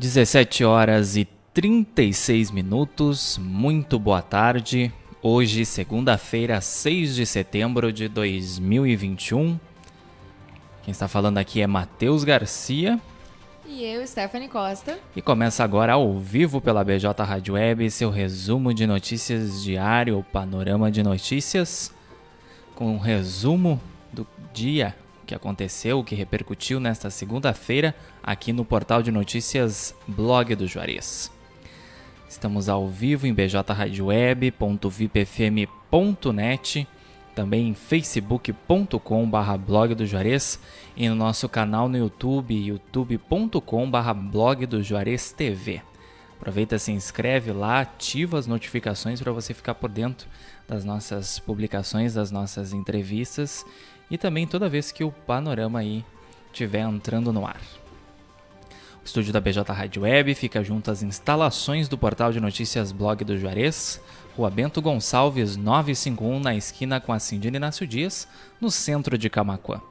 17 horas e 36 minutos, muito boa tarde. Hoje, segunda-feira, 6 de setembro de 2021. Quem está falando aqui é Matheus Garcia. E eu, Stephanie Costa. E começa agora ao vivo pela BJ Rádio Web, seu resumo de notícias diário, o panorama de notícias, com um resumo do dia que aconteceu, que repercutiu nesta segunda-feira aqui no portal de notícias Blog do Juarez. Estamos ao vivo em bjradioweb.vipfm.net, também em facebook.com.br blog do Juarez e no nosso canal no YouTube, youtube.com.br blog do Juarez TV. Aproveita, se inscreve lá, ativa as notificações para você ficar por dentro das nossas publicações, das nossas entrevistas e também toda vez que o panorama aí estiver entrando no ar. O estúdio da BJ Rádio Web fica junto às instalações do portal de notícias Blog do Juarez, Rua Bento Gonçalves 951, na esquina com a Cindina Inácio Dias, no centro de Camacuã.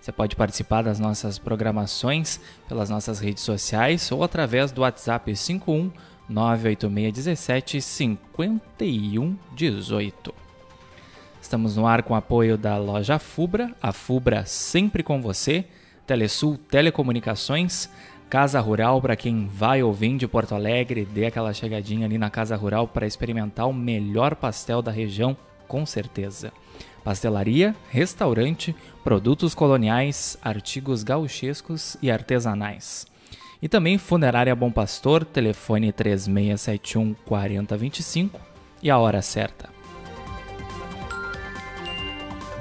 Você pode participar das nossas programações pelas nossas redes sociais ou através do WhatsApp 51 98617 5118. Estamos no ar com apoio da loja Fubra, a Fubra sempre com você, Telesul Telecomunicações, Casa Rural para quem vai ou vem de Porto Alegre, dê aquela chegadinha ali na Casa Rural para experimentar o melhor pastel da região, com certeza. Pastelaria, restaurante, produtos coloniais, artigos gauchescos e artesanais. E também Funerária Bom Pastor, telefone 3671 4025 e a hora certa.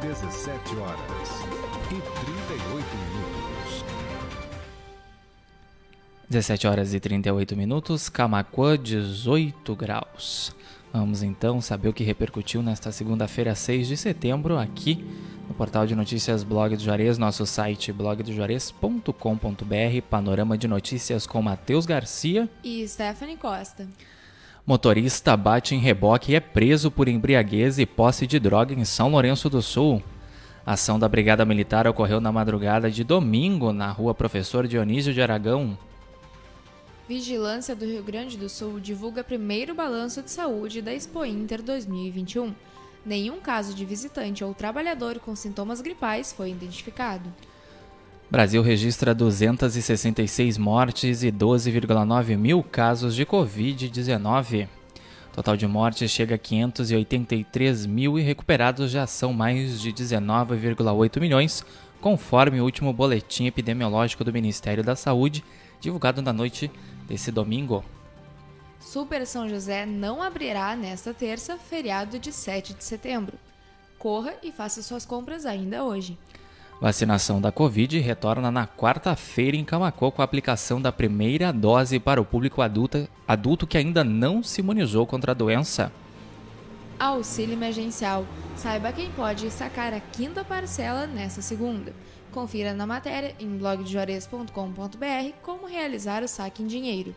17 horas e 38 minutos. 17 horas e 38 minutos, Camacuã 18 graus. Vamos então saber o que repercutiu nesta segunda-feira, 6 de setembro, aqui no portal de notícias Blog do Juarez, nosso site blogdojuarez.com.br, panorama de notícias com Matheus Garcia e Stephanie Costa. Motorista bate em reboque e é preso por embriaguez e posse de droga em São Lourenço do Sul. A ação da Brigada Militar ocorreu na madrugada de domingo na rua Professor Dionísio de Aragão. Vigilância do Rio Grande do Sul divulga primeiro balanço de saúde da Expo Inter 2021. Nenhum caso de visitante ou trabalhador com sintomas gripais foi identificado. Brasil registra 266 mortes e 12,9 mil casos de Covid-19. Total de mortes chega a 583 mil e recuperados já são mais de 19,8 milhões, conforme o último boletim epidemiológico do Ministério da Saúde, divulgado na noite desse domingo. Super São José não abrirá nesta terça, feriado de 7 de setembro. Corra e faça suas compras ainda hoje. Vacinação da Covid retorna na quarta-feira em Camacô com a aplicação da primeira dose para o público adulto, adulto que ainda não se imunizou contra a doença. Auxílio emergencial. Saiba quem pode sacar a quinta parcela nesta segunda. Confira na matéria em blogdejuarez.com.br como realizar o saque em dinheiro.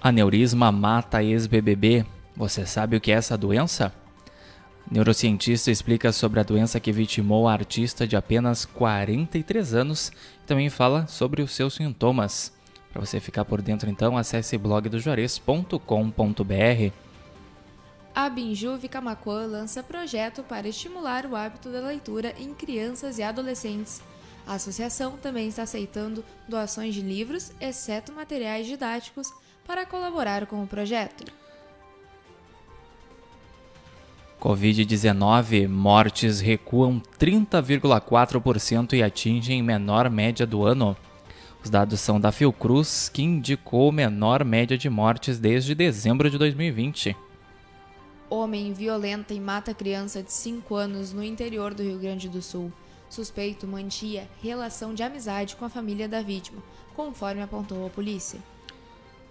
Aneurisma mata ex-BBB. Você sabe o que é essa doença? Neurocientista explica sobre a doença que vitimou a artista de apenas 43 anos e também fala sobre os seus sintomas. Para você ficar por dentro, então, acesse blogdojuarez.com.br. A Binjuve Camacuã lança projeto para estimular o hábito da leitura em crianças e adolescentes. A associação também está aceitando doações de livros, exceto materiais didáticos, para colaborar com o projeto. Covid-19, mortes recuam 30,4% e atingem menor média do ano. Os dados são da Fiocruz, que indicou menor média de mortes desde dezembro de 2020. Homem violenta e mata criança de 5 anos no interior do Rio Grande do Sul. Suspeito mantinha relação de amizade com a família da vítima, conforme apontou a polícia.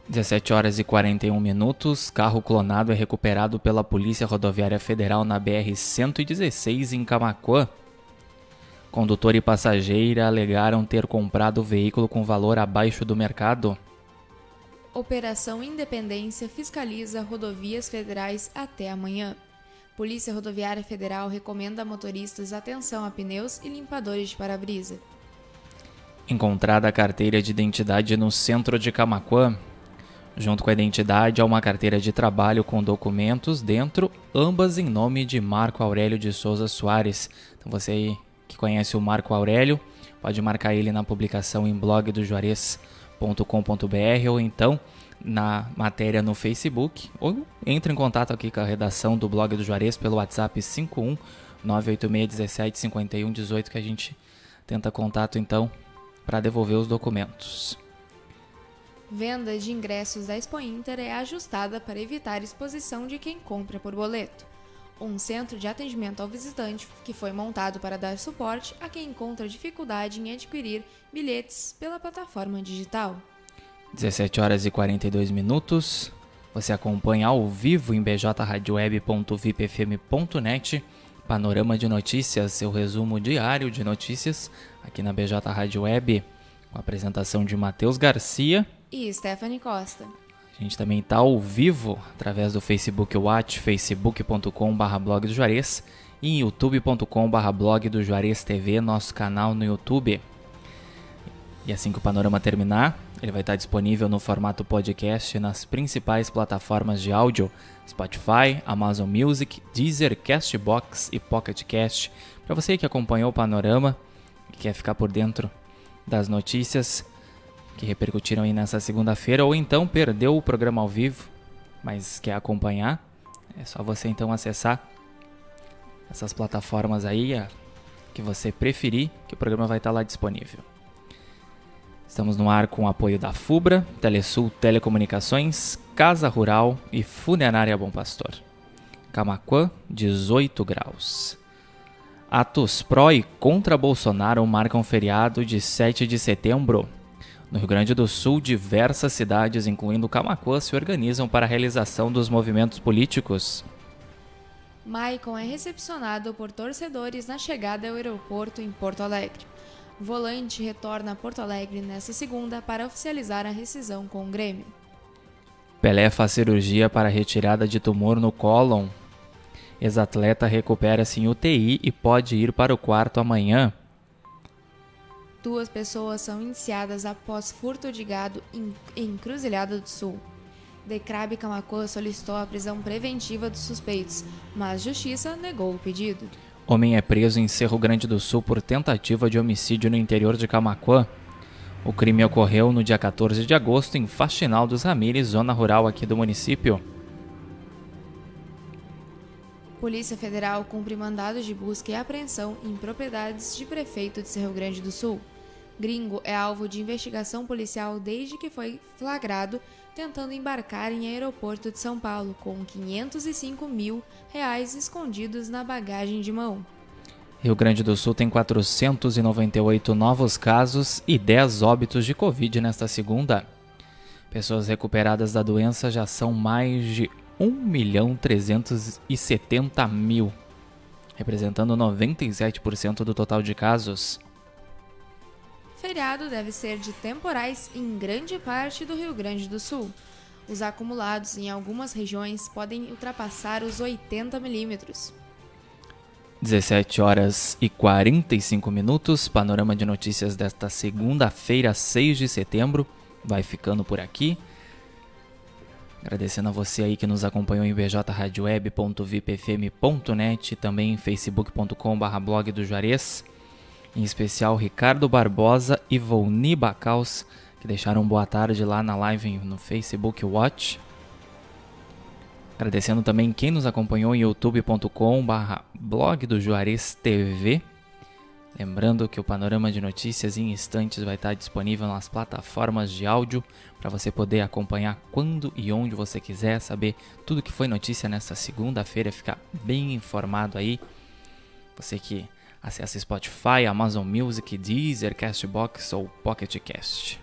17 horas e 41 minutos, carro clonado é recuperado pela Polícia Rodoviária Federal na BR-116 em Camacuã. Condutor e passageira alegaram ter comprado o veículo com valor abaixo do mercado. Operação Independência fiscaliza rodovias federais até amanhã. Polícia Rodoviária Federal recomenda a motoristas atenção a pneus e limpadores de para-brisa. Encontrada a carteira de identidade no centro de Camacuã, junto com a identidade a uma carteira de trabalho com documentos dentro, ambas em nome de Marco Aurélio de Souza Soares. Então você aí que conhece o Marco Aurélio, pode marcar ele na publicação em blogdojuarez.com.br ou então na matéria no Facebook ou entre em contato aqui com a redação do blog do Juarez pelo WhatsApp 51 986 17 18 que a gente tenta contato então para devolver os documentos. Venda de ingressos da Expo Inter é ajustada para evitar exposição de quem compra por boleto. Um centro de atendimento ao visitante que foi montado para dar suporte a quem encontra dificuldade em adquirir bilhetes pela plataforma digital. 17 horas e 42 minutos. Você acompanha ao vivo em bjradioweb.vipfm.net Panorama de Notícias, seu resumo diário de notícias aqui na BJ Rádio Web, com a apresentação de Matheus Garcia e Stephanie Costa. A gente também está ao vivo através do Facebook Watch, facebook.com.br blog do Juarez e youtube.com.br blog do Juarez TV, nosso canal no YouTube. E assim que o panorama terminar, ele vai estar disponível no formato podcast nas principais plataformas de áudio: Spotify, Amazon Music, Deezer, Castbox e Pocket Cast. Para você que acompanhou o panorama e quer ficar por dentro das notícias, que repercutiram aí nessa segunda-feira, ou então perdeu o programa ao vivo, mas quer acompanhar, é só você então acessar essas plataformas aí, a que você preferir, que o programa vai estar lá disponível. Estamos no ar com o apoio da FUBRA, Telesul Telecomunicações, Casa Rural e Funerária Bom Pastor. Camaquã, 18 graus. Atos pró e contra Bolsonaro marcam feriado de 7 de setembro. No Rio Grande do Sul, diversas cidades, incluindo Camacuã, se organizam para a realização dos movimentos políticos. Maicon é recepcionado por torcedores na chegada ao aeroporto em Porto Alegre. Volante retorna a Porto Alegre nesta segunda para oficializar a rescisão com o Grêmio. Pelé faz cirurgia para retirada de tumor no cólon. Ex-atleta recupera-se em UTI e pode ir para o quarto amanhã. Duas pessoas são iniciadas após furto de gado em Encruzilhada do Sul. Decrabe Camacuã solicitou a prisão preventiva dos suspeitos, mas Justiça negou o pedido. Homem é preso em Cerro Grande do Sul por tentativa de homicídio no interior de Camacuã. O crime ocorreu no dia 14 de agosto em Faxinal dos Ramires, zona rural aqui do município. Polícia Federal cumpre mandados de busca e apreensão em propriedades de prefeito de Cerro Grande do Sul. Gringo é alvo de investigação policial desde que foi flagrado tentando embarcar em aeroporto de São Paulo com 505 mil reais escondidos na bagagem de mão. Rio Grande do Sul tem 498 novos casos e 10 óbitos de Covid nesta segunda. Pessoas recuperadas da doença já são mais de 1 milhão 370 mil, representando 97% do total de casos feriado deve ser de temporais em grande parte do Rio Grande do Sul. Os acumulados em algumas regiões podem ultrapassar os 80 milímetros. 17 horas e 45 minutos. Panorama de notícias desta segunda-feira, 6 de setembro. Vai ficando por aqui. Agradecendo a você aí que nos acompanhou em bjradioweb.vipfm.net e também em facebook.com/blog do Juarez em especial Ricardo Barbosa e Volni Bacaus, que deixaram boa tarde lá na live no Facebook Watch. Agradecendo também quem nos acompanhou em youtube.com blog do Juarez TV. Lembrando que o panorama de notícias em instantes vai estar disponível nas plataformas de áudio para você poder acompanhar quando e onde você quiser, saber tudo que foi notícia nessa segunda-feira, ficar bem informado aí. Você que Acesse Spotify, Amazon Music, Deezer, Castbox ou Pocket Cast.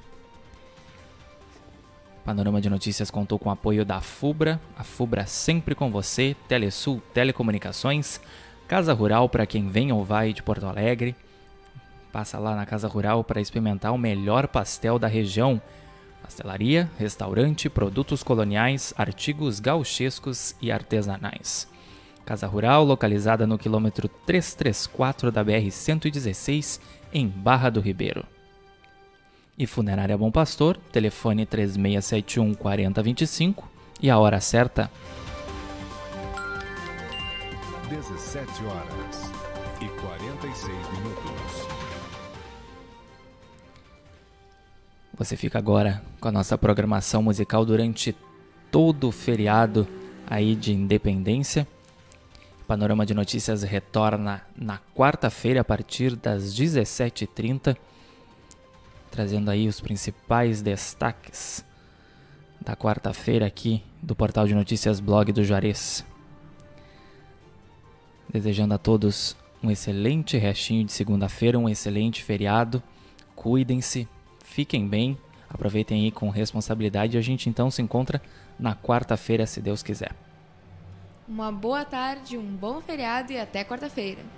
Panorama de Notícias contou com o apoio da FUBRA, a FUBRA sempre com você, Telesul Telecomunicações, Casa Rural para quem vem ou vai de Porto Alegre. Passa lá na Casa Rural para experimentar o melhor pastel da região. Pastelaria, restaurante, produtos coloniais, artigos gauchescos e artesanais. Casa Rural, localizada no quilômetro 334 da BR-116, em Barra do Ribeiro. e Funerária Bom Pastor, telefone 3671 4025 e a hora certa. 17 horas e 46 minutos. Você fica agora com a nossa programação musical durante todo o feriado aí de independência. Panorama de Notícias retorna na quarta-feira a partir das 17h30, trazendo aí os principais destaques da quarta-feira aqui do portal de notícias blog do Juarez. Desejando a todos um excelente restinho de segunda-feira, um excelente feriado. Cuidem-se, fiquem bem, aproveitem aí com responsabilidade a gente então se encontra na quarta-feira, se Deus quiser. Uma boa tarde, um bom feriado e até quarta-feira.